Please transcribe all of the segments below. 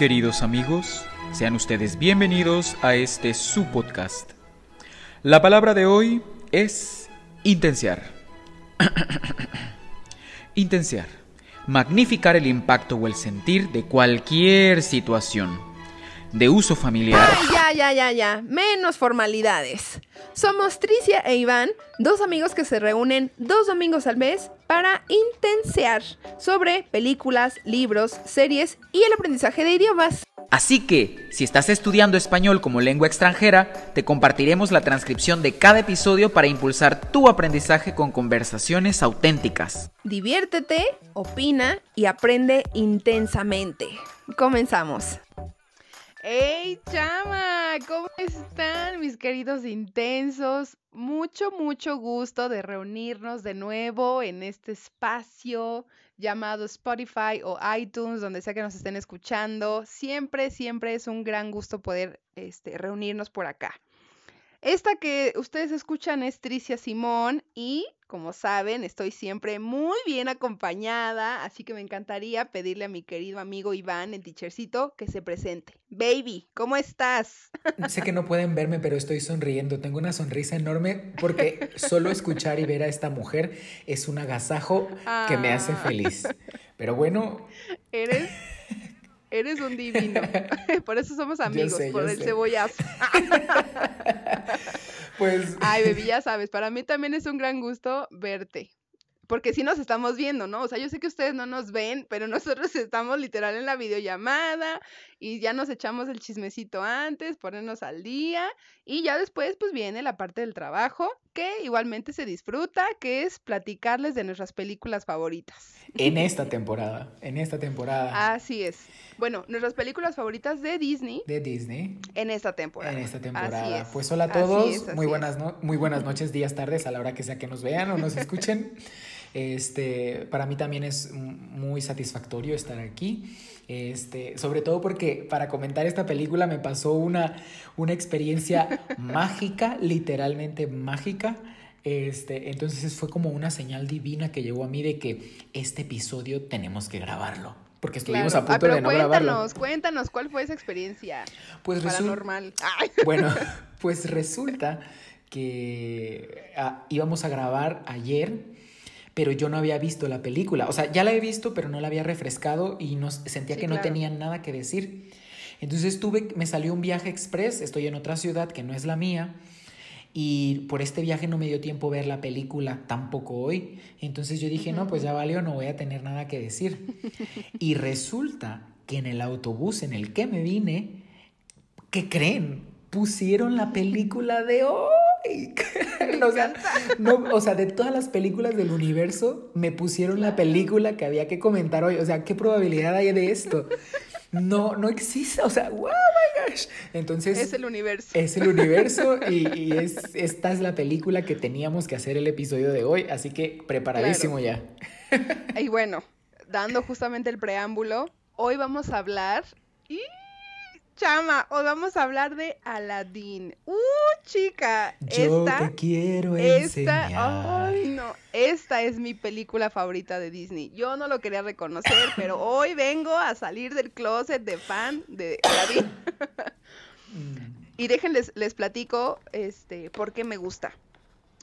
Queridos amigos, sean ustedes bienvenidos a este su podcast. La palabra de hoy es intenciar. intenciar. Magnificar el impacto o el sentir de cualquier situación de uso familiar. ya, ya, ya, ya. Menos formalidades. Somos Tricia e Iván, dos amigos que se reúnen dos domingos al mes para intensear sobre películas, libros, series y el aprendizaje de idiomas. Así que, si estás estudiando español como lengua extranjera, te compartiremos la transcripción de cada episodio para impulsar tu aprendizaje con conversaciones auténticas. Diviértete, opina y aprende intensamente. Comenzamos. ¡Hey, chama! ¿Cómo están mis queridos intensos? Mucho, mucho gusto de reunirnos de nuevo en este espacio llamado Spotify o iTunes, donde sea que nos estén escuchando. Siempre, siempre es un gran gusto poder este, reunirnos por acá. Esta que ustedes escuchan es Tricia Simón y como saben, estoy siempre muy bien acompañada, así que me encantaría pedirle a mi querido amigo Iván, el teachercito, que se presente. Baby, ¿cómo estás? Sé que no pueden verme, pero estoy sonriendo. Tengo una sonrisa enorme porque solo escuchar y ver a esta mujer es un agasajo que me hace ah. feliz. Pero bueno. Eres Eres un divino. Por eso somos amigos, por el cebollazo. pues. Ay, baby, ya sabes, para mí también es un gran gusto verte porque sí nos estamos viendo, ¿no? O sea, yo sé que ustedes no nos ven, pero nosotros estamos literal en la videollamada y ya nos echamos el chismecito antes, ponernos al día y ya después pues viene la parte del trabajo que igualmente se disfruta, que es platicarles de nuestras películas favoritas. En esta temporada, en esta temporada. Así es. Bueno, nuestras películas favoritas de Disney. De Disney. En esta temporada. En esta temporada. Pues hola a todos, muy buenas, muy buenas noches, días, tardes, a la hora que sea que nos vean o nos escuchen. Este, para mí también es muy satisfactorio estar aquí. Este, sobre todo porque para comentar esta película me pasó una, una experiencia mágica, literalmente mágica. Este, entonces fue como una señal divina que llegó a mí de que este episodio tenemos que grabarlo. Porque estuvimos a punto de no grabarlo. Cuéntanos, cuéntanos, ¿cuál fue esa experiencia? Pues paranormal. Bueno, pues resulta que ah, íbamos a grabar ayer pero yo no había visto la película. O sea, ya la he visto, pero no la había refrescado y no, sentía que no tenía nada que decir. Entonces tuve, me salió un viaje express, estoy en otra ciudad que no es la mía. Y por este viaje no me dio tiempo ver la película tampoco hoy. Entonces yo dije, no, pues ya valió, no voy a tener nada que decir. Y resulta que en el autobús en el que me vine, ¿qué creen? Pusieron la película de hoy. o, sea, no, o sea, de todas las películas del universo, me pusieron la película que había que comentar hoy. O sea, ¿qué probabilidad hay de esto? No, no existe. O sea, wow, my gosh. Entonces. Es el universo. Es el universo y, es, esta es la película que teníamos que hacer el episodio de hoy. Así que preparadísimo ya. Y bueno, dando justamente el preámbulo, hoy vamos a hablar. Y chama, hoy vamos a hablar de Aladdin. ¡Uh, chica! Yo te quiero enseñar. Esta, ay, no, esta es mi película favorita de Disney. Yo no lo quería reconocer, pero hoy vengo a salir del closet de fan de Aladdin. y déjenles, les platico este, por qué me gusta.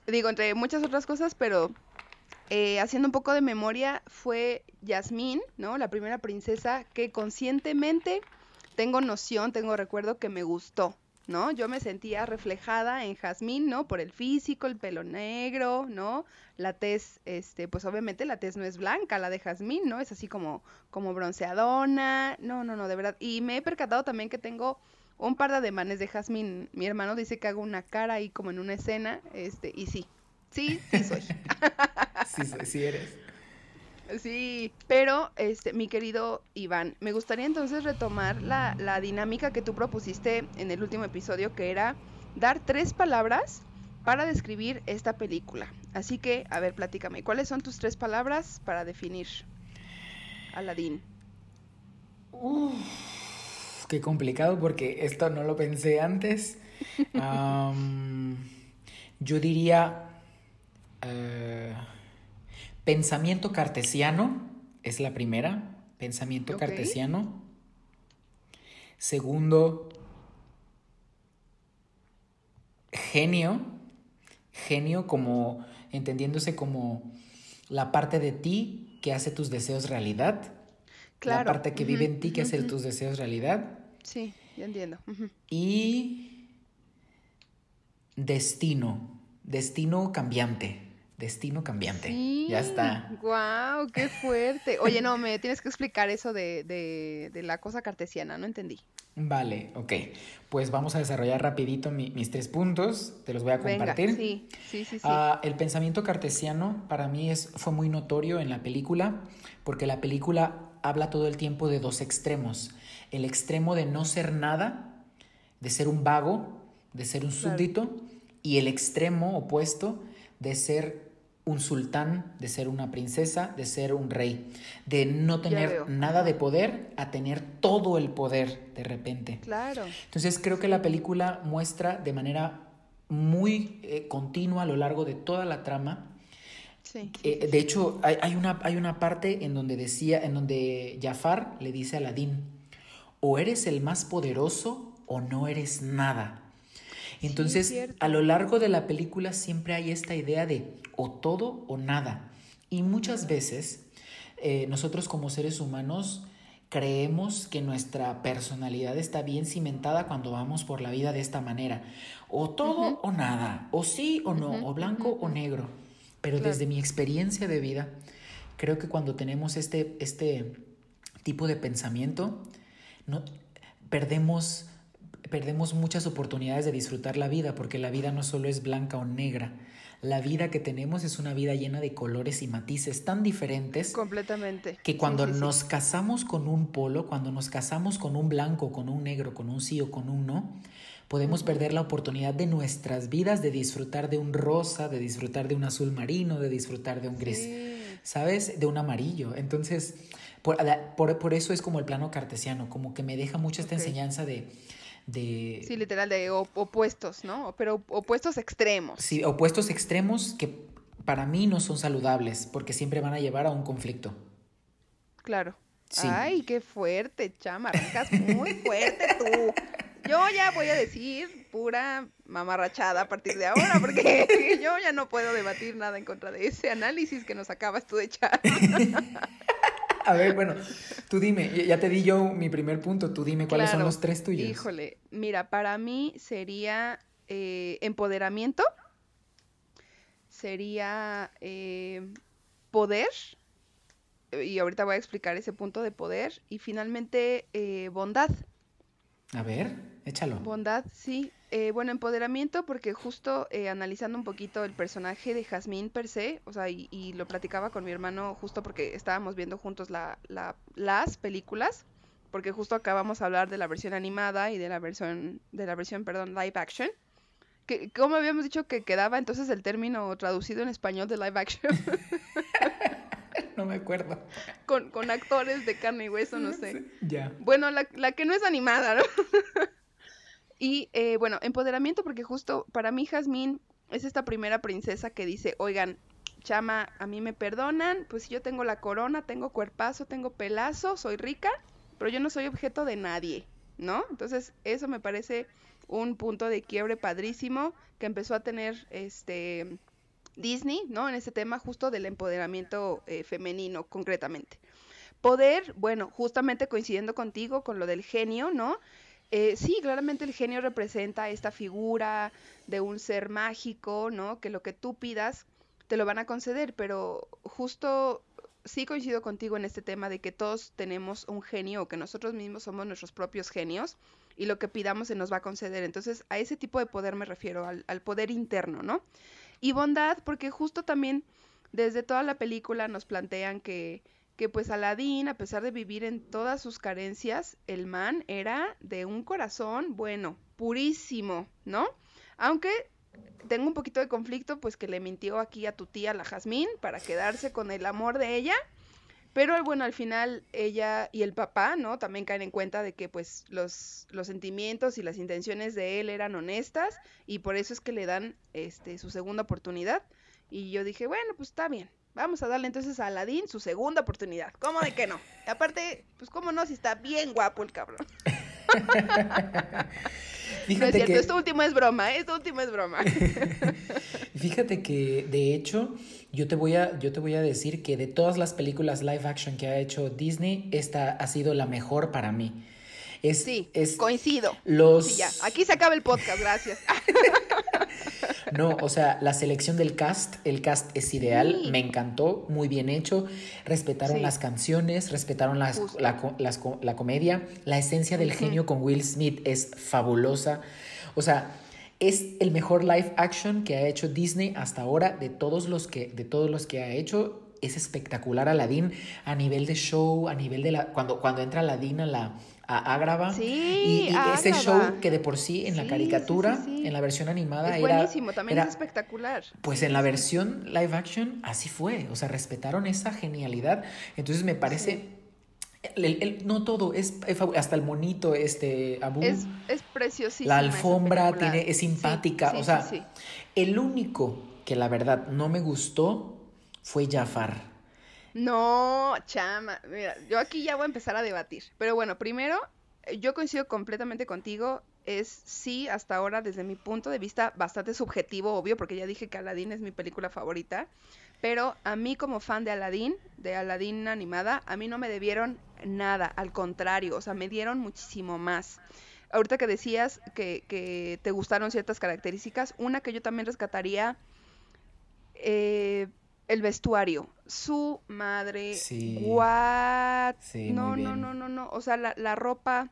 Digo, entre muchas otras cosas, pero eh, haciendo un poco de memoria, fue Yasmín, ¿no? La primera princesa que conscientemente tengo noción, tengo recuerdo que me gustó, ¿no? Yo me sentía reflejada en Jazmín, ¿no? Por el físico, el pelo negro, ¿no? La tez, este, pues obviamente la tez no es blanca, la de Jazmín, ¿no? Es así como, como bronceadona, no, no, no, de verdad. Y me he percatado también que tengo un par de ademanes de Jazmín. Mi hermano dice que hago una cara ahí como en una escena, este, y sí, sí, sí soy. sí, sí eres. Sí, pero este, mi querido Iván, me gustaría entonces retomar la, la dinámica que tú propusiste en el último episodio, que era dar tres palabras para describir esta película. Así que, a ver, platícame, ¿cuáles son tus tres palabras para definir Aladdin? qué complicado porque esto no lo pensé antes. yo diría... Eh, Pensamiento cartesiano es la primera. Pensamiento cartesiano. Segundo, genio. Genio como entendiéndose como la parte de ti que hace tus deseos realidad. Claro. La parte que vive en ti que hace tus deseos realidad. Sí, ya entiendo. Y destino. Destino cambiante. Destino cambiante. ya está. ¡Guau! ¡Qué fuerte! Oye, no, me tienes que explicar eso de, de, la cosa cartesiana, no entendí. Vale, ok. Pues vamos a desarrollar rapidito mis tres puntos. Te los voy a compartir. sí, sí, sí. Ah, el pensamiento cartesiano para mí es, fue muy notorio en la película, porque la película habla todo el tiempo de dos extremos. El extremo de no ser nada, de ser un vago, de ser un súbdito, y el extremo opuesto de ser un sultán, de ser una princesa, de ser un rey, de no tener nada de poder a tener todo el poder de repente. Claro. Entonces creo que la película muestra de manera muy eh, continua a lo largo de toda la trama. Sí, eh, de hecho, hay, una, hay una parte en donde decía, en donde Jafar le dice a Aladín, o eres el más poderoso o no eres nada. Entonces, a lo largo de la película siempre hay esta idea de o todo o nada. Y muchas veces eh, nosotros como seres humanos creemos que nuestra personalidad está bien cimentada cuando vamos por la vida de esta manera. O todo o nada, o sí o no, o blanco o negro. Pero desde mi experiencia de vida, creo que cuando tenemos este, este tipo de pensamiento, no, perdemos perdemos muchas oportunidades de disfrutar la vida, porque la vida no solo es blanca o negra. La vida que tenemos es una vida llena de colores y matices tan diferentes. Completamente. Que cuando nos casamos con un polo, cuando nos casamos con un blanco, con un negro, con un sí o con un no, podemos perder la oportunidad de nuestras vidas de disfrutar de un rosa, de disfrutar de un azul marino, de disfrutar de un gris, ¿sabes? De un amarillo. Entonces, por, por, eso es como el plano cartesiano, como que me deja mucho esta enseñanza de Sí, literal, de opuestos, ¿no? Pero opuestos extremos. Sí, opuestos extremos que para mí no son saludables porque siempre van a llevar a un conflicto. Claro. Ay, qué fuerte, chama, arrancas muy fuerte tú. Yo ya voy a decir pura mamarrachada a partir de ahora, porque yo ya no puedo debatir nada en contra de ese análisis que nos acabas tú de echar. A ver, bueno, tú dime, ya te di yo mi primer punto, tú dime cuáles son los tres tuyos. Híjole, mira, para mí sería eh, empoderamiento, sería eh, poder, y ahorita voy a explicar ese punto de poder, y finalmente eh, bondad. A ver, échalo. Bondad, sí. Eh, bueno, empoderamiento, porque justo eh, analizando un poquito el personaje de Jazmín per se, o sea, y, lo platicaba con mi hermano justo porque estábamos viendo juntos la, las películas, porque justo acabamos de hablar de la versión animada y de la versión, de la versión, perdón, live action. Que, ¿Cómo habíamos dicho que quedaba entonces el término traducido en español de live action? no me acuerdo. Con, con actores de carne y hueso, no sé. Ya. Bueno, la, la que no es animada, ¿no? y eh, bueno, empoderamiento, porque justo para mí Jazmín es esta primera princesa que dice, oigan, chama, a mí me perdonan, pues yo tengo la corona, tengo cuerpazo, tengo pelazo, soy rica, pero yo no soy objeto de nadie, ¿no? Entonces, eso me parece un punto de quiebre padrísimo que empezó a tener este Disney, ¿no? En ese tema justo del empoderamiento eh, femenino, concretamente. Poder, bueno, justamente coincidiendo contigo con lo del genio, ¿no? Eh, sí, claramente el genio representa esta figura de un ser mágico, ¿no? Que lo que tú pidas te lo van a conceder, pero justo sí coincido contigo en este tema de que todos tenemos un genio o que nosotros mismos somos nuestros propios genios y lo que pidamos se nos va a conceder. Entonces, a ese tipo de poder me refiero, al, al poder interno, ¿no? Y bondad, porque justo también desde toda la película nos plantean que, que pues Aladín, a pesar de vivir en todas sus carencias, el man era de un corazón, bueno, purísimo, ¿no? Aunque tengo un poquito de conflicto, pues que le mintió aquí a tu tía, la Jazmín, para quedarse con el amor de ella. Pero bueno, al final ella y el papá, ¿no? También caen en cuenta de que pues los, los sentimientos y las intenciones de él eran honestas y por eso es que le dan este su segunda oportunidad. Y yo dije, bueno, pues está bien. Vamos a darle entonces a Aladín su segunda oportunidad. ¿Cómo de que no? aparte, pues cómo no, si está bien guapo el cabrón. Fíjate que... esto último es broma, ¿eh? esto último es broma. Fíjate que, de hecho, yo te, voy a, yo te voy a decir que de todas las películas live action que ha hecho Disney, esta ha sido la mejor para mí. Es, sí, es coincido. Los... ya. Aquí se acaba el podcast, gracias. No, o sea, la selección del cast, el cast es ideal, me encantó, muy bien hecho, respetaron las canciones, respetaron las, la, comedia, la esencia del genio con Will Smith es fabulosa, o sea, es el mejor live action que ha hecho Disney hasta ahora de todos los que, de todos los que ha hecho. Es espectacular Aladdin a nivel de show, a nivel de la. Cuando, cuando entra Aladdin a la, a Ágrava. Sí, y, ese show que de por sí en la caricatura, en la versión animada es era. Buenísimo, también es espectacular. Pues en la versión live action así fue. O sea, respetaron esa genialidad. Entonces me parece. no todo, es, hasta el monito, este Abu. Es, es preciosísimo. La alfombra tiene, es simpática. o sea, el único que la verdad no me gustó fue Jafar. No, chama, mira, yo aquí ya voy a empezar a debatir. Pero bueno, primero, yo coincido completamente contigo. Es sí, hasta ahora, desde mi punto de vista, bastante subjetivo, obvio, porque ya dije que Aladdin es mi película favorita. Pero a mí, como fan de Aladdin, de Aladdin animada, a mí no me debieron nada, al contrario, o sea, me dieron muchísimo más. Ahorita que decías que, que te gustaron ciertas características, una que yo también rescataría. Eh, el vestuario. Su madre. Sí. What? no, no, no, no, no. O sea, la, la ropa.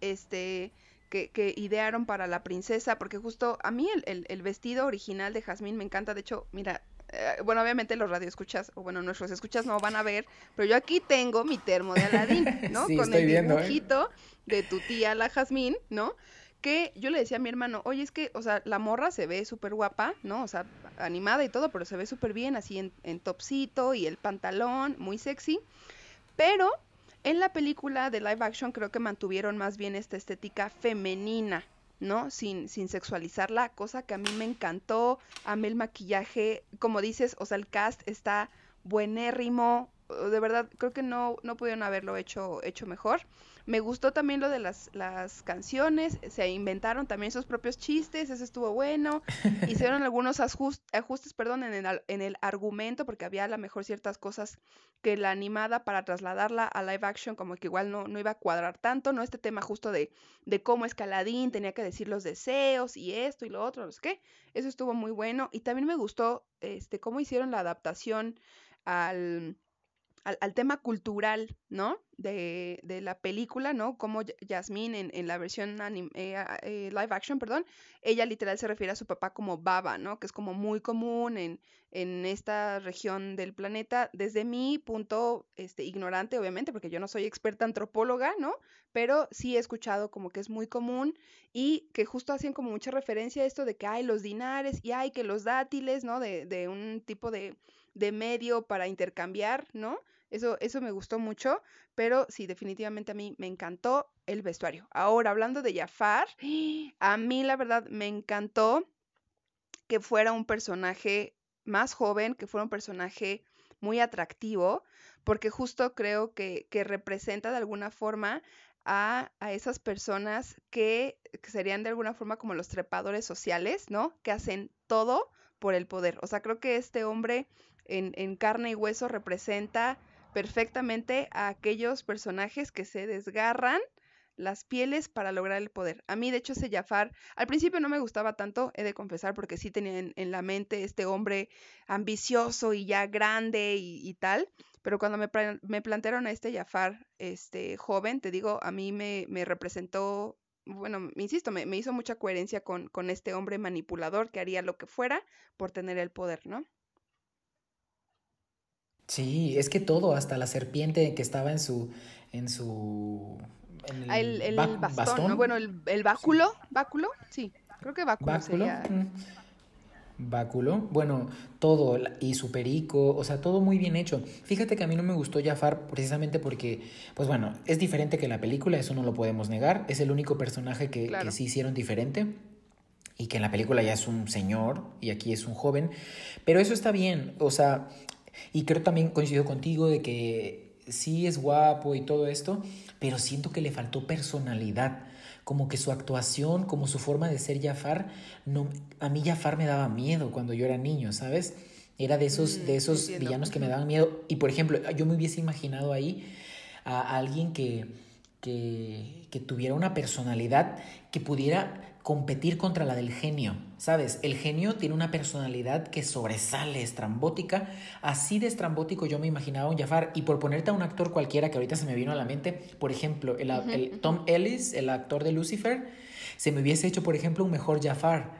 Este. Que, que, idearon para la princesa, porque justo a mí el, el, vestido original de Jazmín me encanta, de hecho, mira, eh, bueno, obviamente los radioescuchas, o bueno, nuestros escuchas no van a ver, pero yo aquí tengo mi termo de Aladín, ¿no? Con el ¿eh? dibujito de tu tía, la Jazmín, ¿no? Que yo le decía a mi hermano, oye, es que, o sea, la morra se ve súper guapa, ¿no? O sea, animada y todo, pero se ve súper bien, así en, en topsito y el pantalón, muy sexy. Pero en la película de live action creo que mantuvieron más bien esta estética femenina, ¿no? Sin, sin sexualizarla, cosa que a mí me encantó. Amé el maquillaje, como dices, o sea, el cast está buenérrimo. De verdad, creo que no, no pudieron haberlo hecho, hecho mejor. Me gustó también lo de las, las canciones, se inventaron también sus propios chistes, eso estuvo bueno. Hicieron algunos ajustes, perdón, en el, en el argumento, porque había a lo mejor ciertas cosas que la animada para trasladarla a live action como que igual no, no iba a cuadrar tanto, ¿no? Este tema justo de, de cómo Escaladín tenía que decir los deseos y esto y lo otro, no sé qué. Eso estuvo muy bueno. Y también me gustó este, cómo hicieron la adaptación al al, tema cultural, ¿no? De, de, la película, ¿no? Como Jasmine en, en la versión eh, eh, live action, perdón, ella literal se refiere a su papá como Baba, ¿no? Que es como muy común en, en esta región del planeta. Desde mi punto este, ignorante, obviamente, porque yo no soy experta antropóloga, ¿no? Pero sí he escuchado como que es muy común y que justo hacen como mucha referencia a esto de que hay los dinares y hay que los dátiles, ¿no? De, de un tipo de, de medio para intercambiar, ¿no? Eso, eso me gustó mucho, pero sí, definitivamente a mí me encantó el vestuario. Ahora, hablando de Jafar, a mí la verdad me encantó que fuera un personaje más joven, que fuera un personaje muy atractivo, porque justo creo que, que representa de alguna forma a, a esas personas que, que, serían de alguna forma como los trepadores sociales, ¿no? Que hacen todo por el poder. O sea, creo que este hombre en, en carne y hueso representa perfectamente a aquellos personajes que se desgarran las pieles para lograr el poder. A mí, de hecho, ese Jafar, al principio no me gustaba tanto, he de confesar, porque sí tenía en, la mente este hombre ambicioso y ya grande y, tal, pero cuando me, me, plantearon a este Jafar, este joven, te digo, a mí me, me representó, bueno, insisto, me, me hizo mucha coherencia con, con este hombre manipulador que haría lo que fuera por tener el poder, ¿no? Sí, es que todo, hasta la serpiente que estaba en su, en su, ah, el, bastón, bueno, el, el báculo, báculo, sí, creo que báculo, ¿Báculo? Mm. Báculo, bueno, todo, y su perico, o sea, todo muy bien hecho. Fíjate que a mí no me gustó Jafar precisamente porque, pues bueno, es diferente que la película, eso no lo podemos negar, es el único personaje que, que sí hicieron diferente y que en la película ya es un señor y aquí es un joven, pero eso está bien, o sea, y creo también coincido contigo de que sí es guapo y todo esto, pero siento que le faltó personalidad. Como que su actuación, como su forma de ser Jafar, no, a mí Jafar me daba miedo cuando yo era niño, ¿sabes? Era de esos, de mm, esos villanos que me daban miedo. Y por ejemplo, yo me hubiese imaginado ahí a alguien que, que, que tuviera una personalidad que pudiera competir contra la del genio, ¿sabes? El genio tiene una personalidad que sobresale, estrambótica, así de estrambótico yo me imaginaba un Jafar, y por ponerte a un actor cualquiera que ahorita se me vino a la mente, por ejemplo, el, Tom Ellis, el actor de Lucifer, se me hubiese hecho, por ejemplo, un mejor Jafar.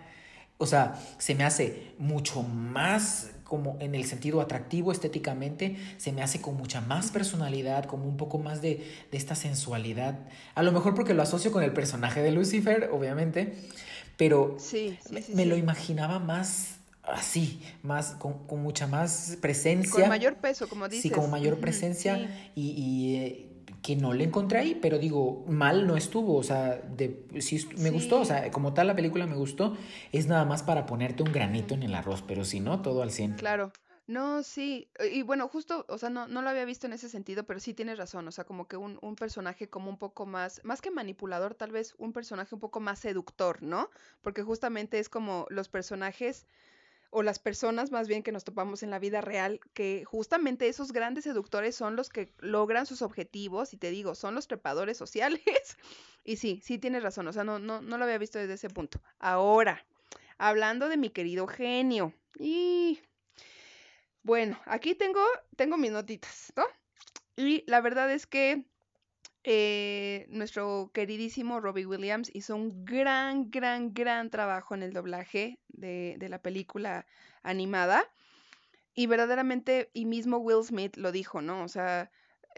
O sea, se me hace mucho más como en el sentido atractivo estéticamente, se me hace con mucha más personalidad, como un poco más de, esta sensualidad. A lo mejor porque lo asocio con el personaje de Lucifer, obviamente, pero sí, me, lo imaginaba más así, más con, mucha más presencia. Con mayor peso, como dices. Sí, con mayor presencia y, eh, que no le encontré ahí, pero digo, mal no estuvo, o sea, de, sí me gustó, o sea, como tal la película me gustó, es nada más para ponerte un granito en el arroz, pero si no, todo al 100. Claro. No, sí, y bueno, justo, o sea, no, no lo había visto en ese sentido, pero sí tienes razón, o sea, como que un, un personaje como un poco más, más que manipulador, tal vez un personaje un poco más seductor, ¿no? Porque justamente es como los personajes o las personas más bien que nos topamos en la vida real, que justamente esos grandes seductores son los que logran sus objetivos, y te digo, son los trepadores sociales. y sí, sí tienes razón, o sea, no, no, no lo había visto desde ese punto. Ahora, hablando de mi querido genio, y bueno, aquí tengo, tengo mis notitas, ¿no? Y la verdad es que eh, nuestro queridísimo Robbie Williams hizo un gran, gran, gran trabajo en el doblaje de, la película animada. Y verdaderamente, y mismo Will Smith lo dijo, ¿no? O sea,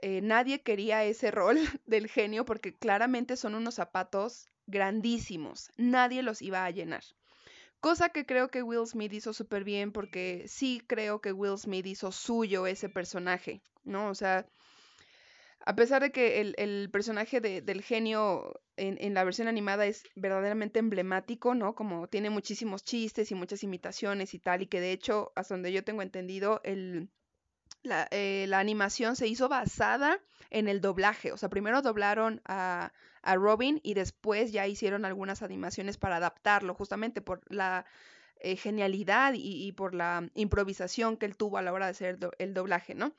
eh, nadie quería ese rol del genio porque claramente son unos zapatos grandísimos. Nadie los iba a llenar. Cosa que creo que Will Smith hizo súper bien porque sí creo que Will Smith hizo suyo ese personaje, ¿no? O sea, a pesar de que el, personaje del genio en, la versión animada es verdaderamente emblemático, ¿no? Como tiene muchísimos chistes y muchas imitaciones y tal, y que de hecho, hasta donde yo tengo entendido, el, la, eh, la, animación se hizo basada en el doblaje. O sea, primero doblaron a, a Robin y después ya hicieron algunas animaciones para adaptarlo, justamente por la eh, genialidad y, y, por la improvisación que él tuvo a la hora de hacer el doblaje, ¿no?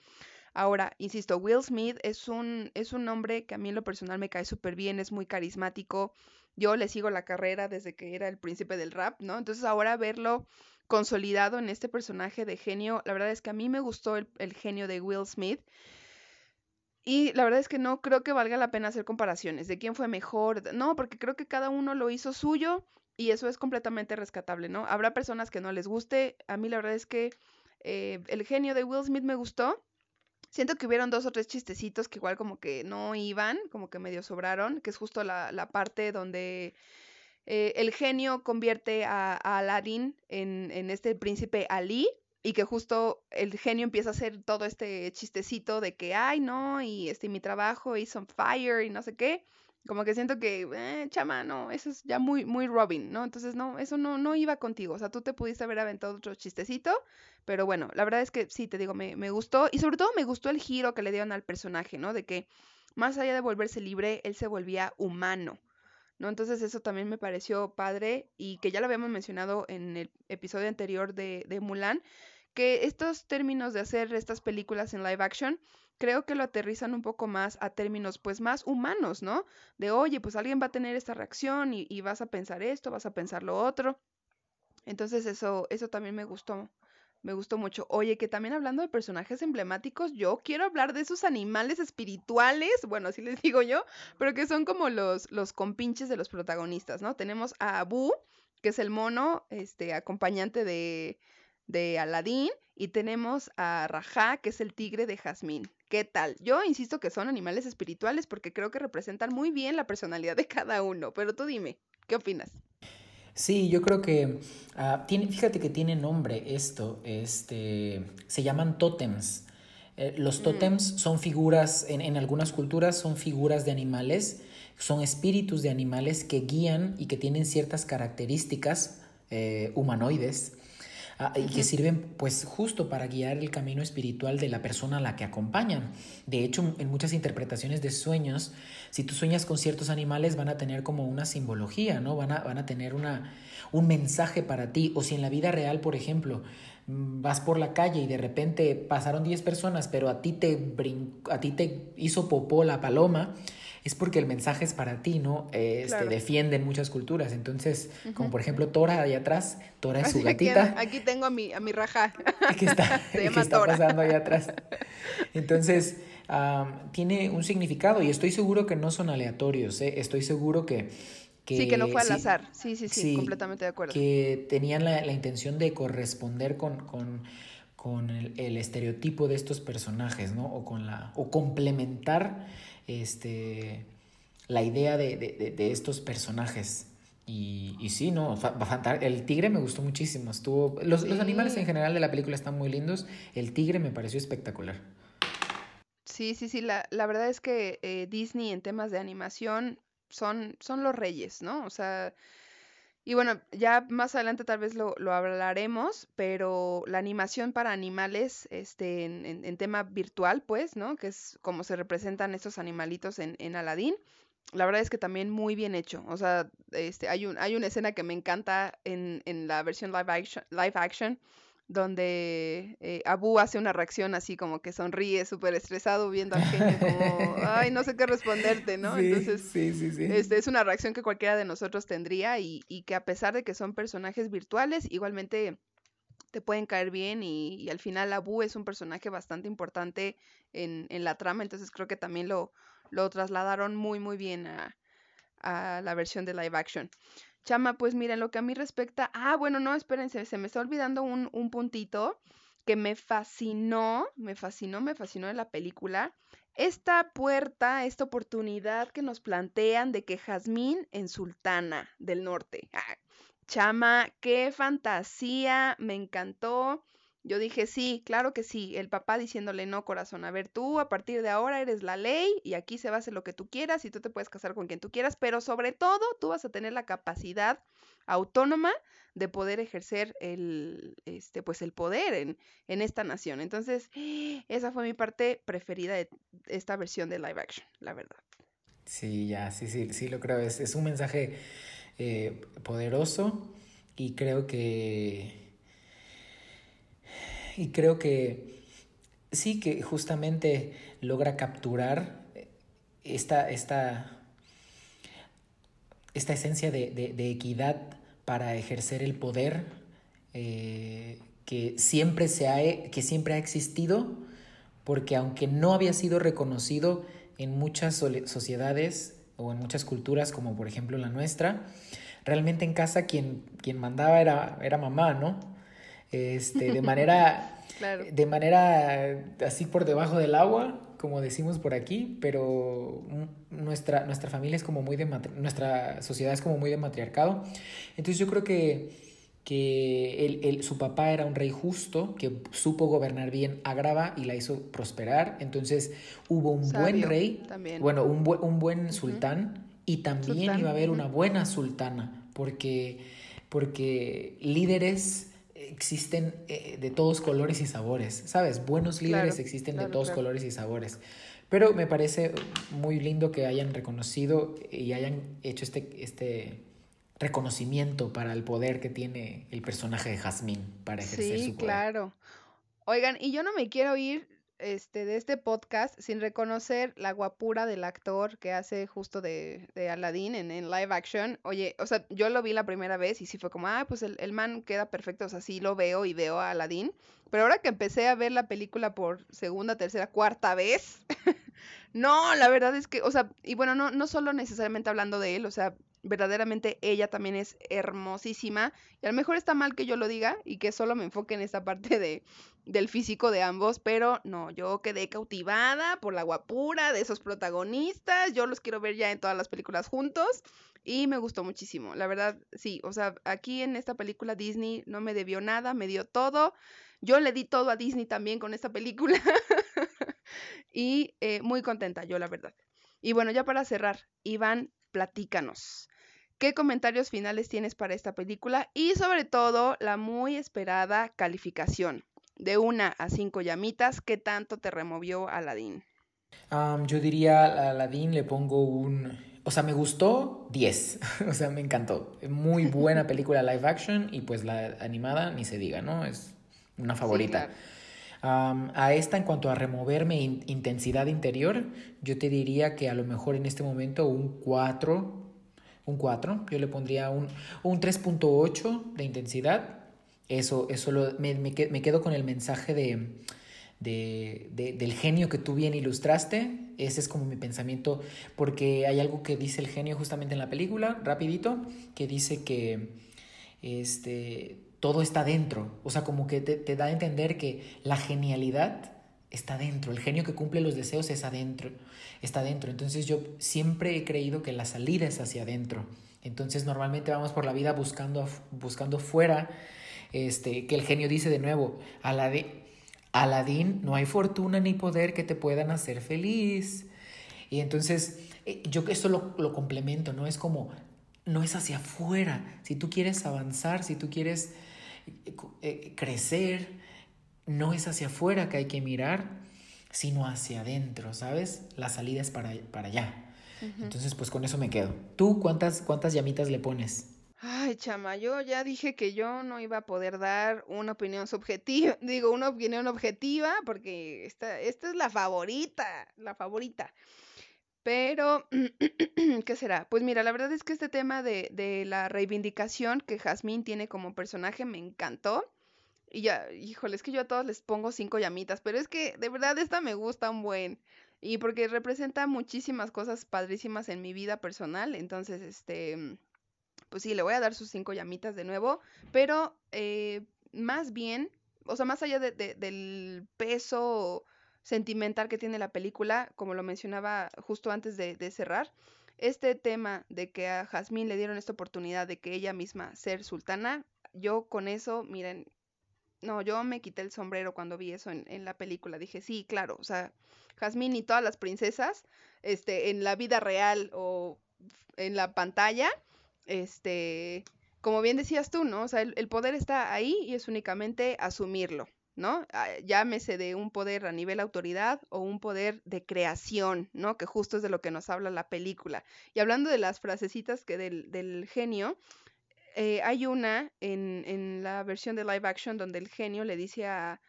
Ahora, insisto, Will Smith es un, es un hombre que a mí en lo personal me cae súper bien, es muy carismático. Yo le sigo la carrera desde que era el príncipe del rap, ¿no? Entonces ahora verlo consolidado en este personaje de genio, la verdad es que a mí me gustó el, genio de Will Smith. Y la verdad es que no creo que valga la pena hacer comparaciones de quién fue mejor. No, porque creo que cada uno lo hizo suyo y eso es completamente rescatable, ¿no? Habrá personas que no les guste. A mí la verdad es que eh, el genio de Will Smith me gustó. Siento que hubieron dos o tres chistecitos que igual como que no iban, como que medio sobraron, que es justo la, la parte donde eh, el genio convierte a, Aladdin en, en, este príncipe Ali y que justo el genio empieza a hacer todo este chistecito de que, ay, no, y este, mi trabajo is on fire y no sé qué. Como que siento que, eh, chama, no, eso es ya muy, muy Robin, ¿no? Entonces, no, eso no, no iba contigo. O sea, tú te pudiste haber aventado otro chistecito, pero bueno, la verdad es que sí, te digo, me, me gustó. Y sobre todo me gustó el giro que le dieron al personaje, ¿no? De que más allá de volverse libre, él se volvía humano. ¿no? Entonces eso también me pareció padre y que ya lo habíamos mencionado en el episodio anterior de, de Mulan, que estos términos de hacer estas películas en live action creo que lo aterrizan un poco más a términos pues más humanos, ¿no? De oye, pues alguien va a tener esta reacción y, vas a pensar esto, vas a pensar lo otro. Entonces eso, eso también me gustó, me gustó mucho. Oye, que también hablando de personajes emblemáticos, yo quiero hablar de esos animales espirituales, bueno, así les digo yo, pero que son como los, los compinches de los protagonistas, ¿no? Tenemos a Abu, que es el mono, este, acompañante de, de Aladín, y tenemos a Rajá, que es el tigre de Jazmín. ¿Qué tal? Yo insisto que son animales espirituales porque creo que representan muy bien la personalidad de cada uno, pero tú dime, ¿qué opinas? Sí, yo creo que ah, tiene, fíjate que tiene nombre esto, este, se llaman tótems. Eh, los mm. tótems son figuras, en, algunas culturas son figuras de animales, son espíritus de animales que guían y que tienen ciertas características eh, humanoides ah, y que sirven pues justo para guiar el camino espiritual de la persona a la que acompañan. De hecho, en muchas interpretaciones de sueños, si tú sueñas con ciertos animales van a tener como una simbología, ¿no? Van a, van a tener una, un mensaje para ti. O si en la vida real, por ejemplo, mm, vas por la calle y de repente pasaron 10 personas, pero a ti te, a ti te hizo popó la paloma, es porque el mensaje es para ti, ¿no? Este, Defienden muchas culturas. Entonces, como por ejemplo Tora ahí atrás, Tora es su gatita. Aquí, tengo a mi, a mi raja. Que está, que está pasando ahí atrás. Entonces, tiene un significado y estoy seguro que no son aleatorios, ¿eh? estoy seguro que... sí, que no fue al azar, sí, sí, sí, completamente de acuerdo. Que tenían la, intención de corresponder con, con, con el, estereotipo de estos personajes, ¿no? O, con la, o complementar este, la idea de, de, estos personajes. Y, y, sí, no, el tigre me gustó muchísimo. Estuvo, los, los, animales en general de la película están muy lindos. El tigre me pareció espectacular. Sí, sí, sí, la, la verdad es que eh, Disney en temas de animación son, son los reyes, ¿no? O sea, y bueno, ya más adelante tal vez lo, lo hablaremos, pero la animación para animales, este, en, en, tema virtual, pues, ¿no? Que es como se representan estos animalitos en, en Aladdin. La verdad es que también muy bien hecho. O sea, este, hay, un, hay una escena que me encanta en, en la versión live action, live action donde eh, Abu hace una reacción así como que sonríe súper estresado viendo al genio como, ay, no sé qué responderte, ¿no? Entonces, sí, sí, sí. Este, es una reacción que cualquiera de nosotros tendría y, y, que a pesar de que son personajes virtuales, igualmente te pueden caer bien y, al final Abu es un personaje bastante importante en, en, la trama, entonces creo que también lo, lo trasladaron muy, muy bien a, a la versión de live action. Chama, pues mira, lo que a mí respecta, ah, bueno, no, espérense, se me está olvidando un, un puntito que me fascinó, me fascinó, me fascinó de la película. Esta puerta, esta oportunidad que nos plantean de que Jazmín en Sultana del Norte. Ah, chama, qué fantasía, me encantó. Yo dije, sí, claro que sí. El papá diciéndole, no, corazón, a ver, tú a partir de ahora eres la ley y aquí se va a hacer lo que tú quieras y tú te puedes casar con quien tú quieras, pero sobre todo tú vas a tener la capacidad autónoma de poder ejercer el, este, pues el poder en, en esta nación. Entonces, esa fue mi parte preferida de esta versión de live action, la verdad. Sí, ya, sí, sí, sí lo creo. Es, es un mensaje eh, poderoso y creo que y creo que sí que justamente logra capturar esta, esta, esta esencia de, equidad para ejercer el poder eh, que, siempre se ha, que siempre ha existido, porque aunque no había sido reconocido en muchas sociedades o en muchas culturas, como por ejemplo la nuestra, realmente en casa quien, quien mandaba era, era mamá, ¿no? Este, de manera, de manera así por debajo del agua, como decimos por aquí, pero nuestra, nuestra familia es como muy de, nuestra sociedad es como muy de matriarcado. Entonces yo creo que, que él, su papá era un rey justo, que supo gobernar bien Agrava y la hizo prosperar. Entonces hubo un buen rey, bueno, un, un buen sultán y también iba a haber una buena sultana, porque, porque líderes existen eh, de todos colores y sabores, ¿sabes? Buenos líderes existen de todos colores y sabores. Pero me parece muy lindo que hayan reconocido y hayan hecho este, este reconocimiento para el poder que tiene el personaje de Jazmín para ejercer su poder. claro. Oigan, y yo no me quiero ir este, de este podcast sin reconocer la guapura del actor que hace justo de, de Aladdin en, en, live action. Oye, o sea, yo lo vi la primera vez y sí fue como, ah, pues el, el man queda perfecto, o sea, sí lo veo y veo a Aladdin. Pero ahora que empecé a ver la película por segunda, tercera, cuarta vez, no, la verdad es que, o sea, y bueno, no, no solo necesariamente hablando de él, o sea, verdaderamente ella también es hermosísima. Y a lo mejor está mal que yo lo diga y que solo me enfoque en esta parte de, del físico de ambos, pero no, yo quedé cautivada por la guapura de esos protagonistas. Yo los quiero ver ya en todas las películas juntos. Y me gustó muchísimo, la verdad, sí, o sea, aquí en esta película Disney no me debió nada, me dio todo. Yo le di todo a Disney también con esta película. y eh, muy contenta yo, la verdad. Y bueno, ya para cerrar, Iván, platícanos. ¿Qué comentarios finales tienes para esta película? Y sobre todo, la muy esperada calificación. De una a cinco llamitas, ¿qué tanto te removió Aladdin? yo diría a Aladdin le pongo un... O sea, me gustó 10. o sea, me encantó. Muy buena película live action y pues la animada ni se diga, ¿no? Es una favorita. A esta, en cuanto a removerme intensidad interior, yo te diría que a lo mejor en este momento un 4, un 4, yo le pondría un, un 3.8 de intensidad. Eso, eso lo, me, me, quedo con el mensaje de, de, del genio que tú bien ilustraste. Ese es como mi pensamiento, porque hay algo que dice el genio justamente en la película, rapidito, que dice que este, todo está dentro. O sea, como que te, da a entender que la genialidad está dentro. El genio que cumple los deseos es adentro, está dentro. Entonces yo siempre he creído que la salida es hacia adentro. Entonces normalmente vamos por la vida buscando, buscando fuera, este, que el genio dice de nuevo, Aladín, no hay fortuna ni poder que te puedan hacer feliz. Y entonces, eh, yo que esto lo, lo complemento, ¿no? Es como, no es hacia afuera. Si tú quieres avanzar, si tú quieres crecer, no es hacia afuera que hay que mirar, sino hacia adentro, ¿sabes? La salida es para, para allá. Entonces, pues con eso me quedo. ¿Tú cuántas, cuántas llamitas le pones? Ay, chama, yo ya dije que yo no iba a poder dar una opinión subjetiva, digo, una opinión objetiva, porque esta, esta es la favorita, la favorita. Pero, ¿qué será? Pues mira, la verdad es que este tema de, de la reivindicación que Jazmín tiene como personaje me encantó. Y ya, híjole, es que yo a todos les pongo cinco llamitas, pero es que de verdad esta me gusta un buen. Y porque representa muchísimas cosas padrísimas en mi vida personal. Entonces, este, pues sí, le voy a dar sus cinco llamitas de nuevo, pero eh, más bien, o sea, más allá de, del peso sentimental que tiene la película, como lo mencionaba justo antes de, cerrar, este tema de que a Jazmín le dieron esta oportunidad de que ella misma ser sultana, yo con eso, miren, no, yo me quité el sombrero cuando vi eso en, en la película. Dije, sí, claro, o sea, Jazmín y todas las princesas, este, en la vida real o en la pantalla, este, como bien decías tú, ¿no? O sea, el, poder está ahí y es únicamente asumirlo, ¿no? Ah, llámese de un poder a nivel autoridad o un poder de creación, ¿no? Que justo es de lo que nos habla la película. Y hablando de las frasecitas que del, del genio, eh, hay una en, en, la versión de live action donde el genio le dice a,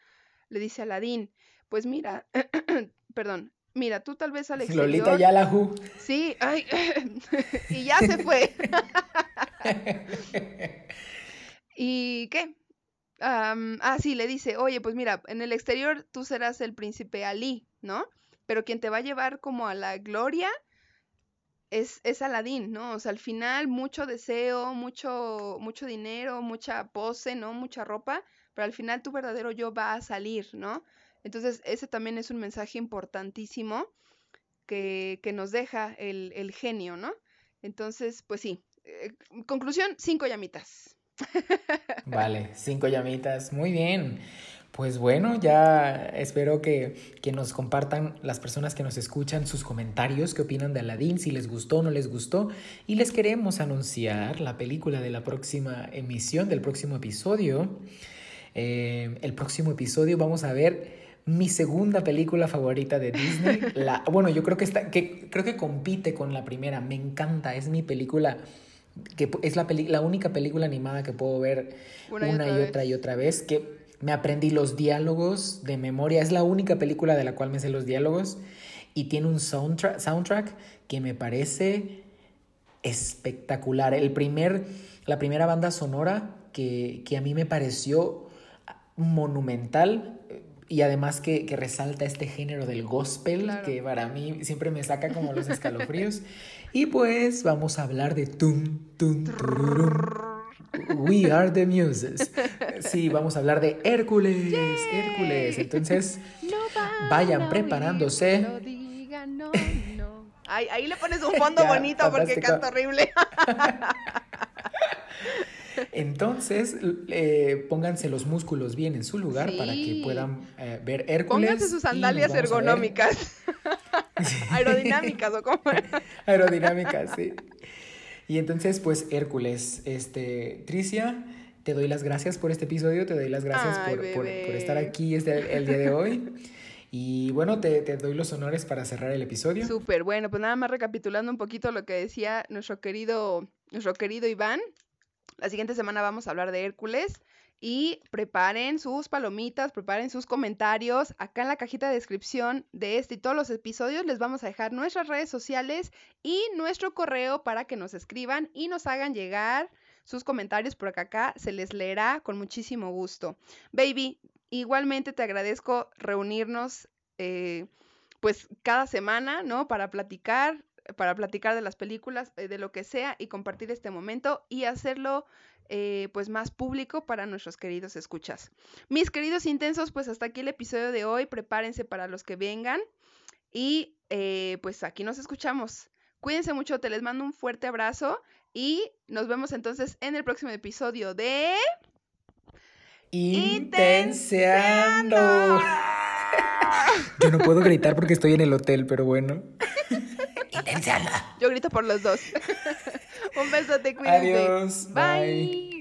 le dice a Aladdin, pues mira, perdón, Mira, tú tal vez al exterior... Lolita Yalahu. Sí, ay, y ya se fue. ¿Y qué? Ah, sí, le dice, oye, pues mira, en el exterior tú serás el príncipe Ali, ¿no? Pero quien te va a llevar como a la gloria es, es Aladín, ¿no? O sea, al final mucho deseo, mucho, mucho dinero, mucha pose, ¿no? Mucha ropa, pero al final tu verdadero yo va a salir, ¿no? Entonces, ese también es un mensaje importantísimo que, nos deja el, genio, ¿no? Entonces, pues sí. Eh, conclusión, cinco llamitas. Vale, cinco llamitas. Muy bien. Pues bueno, ya espero que, que, nos compartan las personas que nos escuchan sus comentarios, qué opinan de Aladdin, si les gustó o no les gustó. Y les queremos anunciar la película de la próxima emisión, del próximo episodio. Eh, el próximo episodio vamos a ver mi segunda película favorita de Disney. La, bueno, yo creo que, está, que, creo que compite con la primera. Me encanta. Es mi película. Que es la, la única película animada que puedo ver una, y, otra, y otra vez. Que me aprendí los diálogos de memoria. Es la única película de la cual me sé los diálogos. Y tiene un soundtrack, soundtrack que me parece espectacular. El primer, la primera banda sonora que, que a mí me pareció monumental y además que, resalta este género del gospel, que para mí siempre me saca como los escalofríos. y pues vamos a hablar de Tum, Tum, We are the Muses. Sí, vamos a hablar de Hércules, Hércules. Entonces, vayan preparándose. ahí le pones un fondo bonito porque canta horrible. Entonces, eh, pónganse los músculos bien en su lugar para que puedan eh, ver Hércules. Pónganse sus sandalias ergonómicas. Aerodinámicas, ¿o cómo? Aerodinámicas, sí. Y entonces, pues, Hércules, este, Tricia, te doy las gracias por este episodio, te doy las gracias por, estar aquí este, el día de hoy. Y bueno, te, te, doy los honores para cerrar el episodio. Súper, bueno, pues nada más recapitulando un poquito lo que decía nuestro querido, nuestro querido Iván. La siguiente semana vamos a hablar de Hércules. Y preparen sus palomitas, preparen sus comentarios. Acá en la cajita de descripción de este y todos los episodios les vamos a dejar nuestras redes sociales y nuestro correo para que nos escriban y nos hagan llegar sus comentarios por acá. Se les leerá con muchísimo gusto. Baby, igualmente te agradezco reunirnos eh, pues cada semana, ¿no? Para platicar, para platicar de las películas, eh, de lo que sea y compartir este momento y hacerlo eh, pues más público para nuestros queridos escuchas. Mis queridos intensos, pues hasta aquí el episodio de hoy. Prepárense para los que vengan. Y eh, pues aquí nos escuchamos. Cuídense mucho, te les mando un fuerte abrazo y nos vemos entonces en el próximo episodio de... Intenseando. Yo no puedo gritar porque estoy en el hotel, pero bueno. Yo grito por los dos. Un besote, cuídense. Adiós. bye.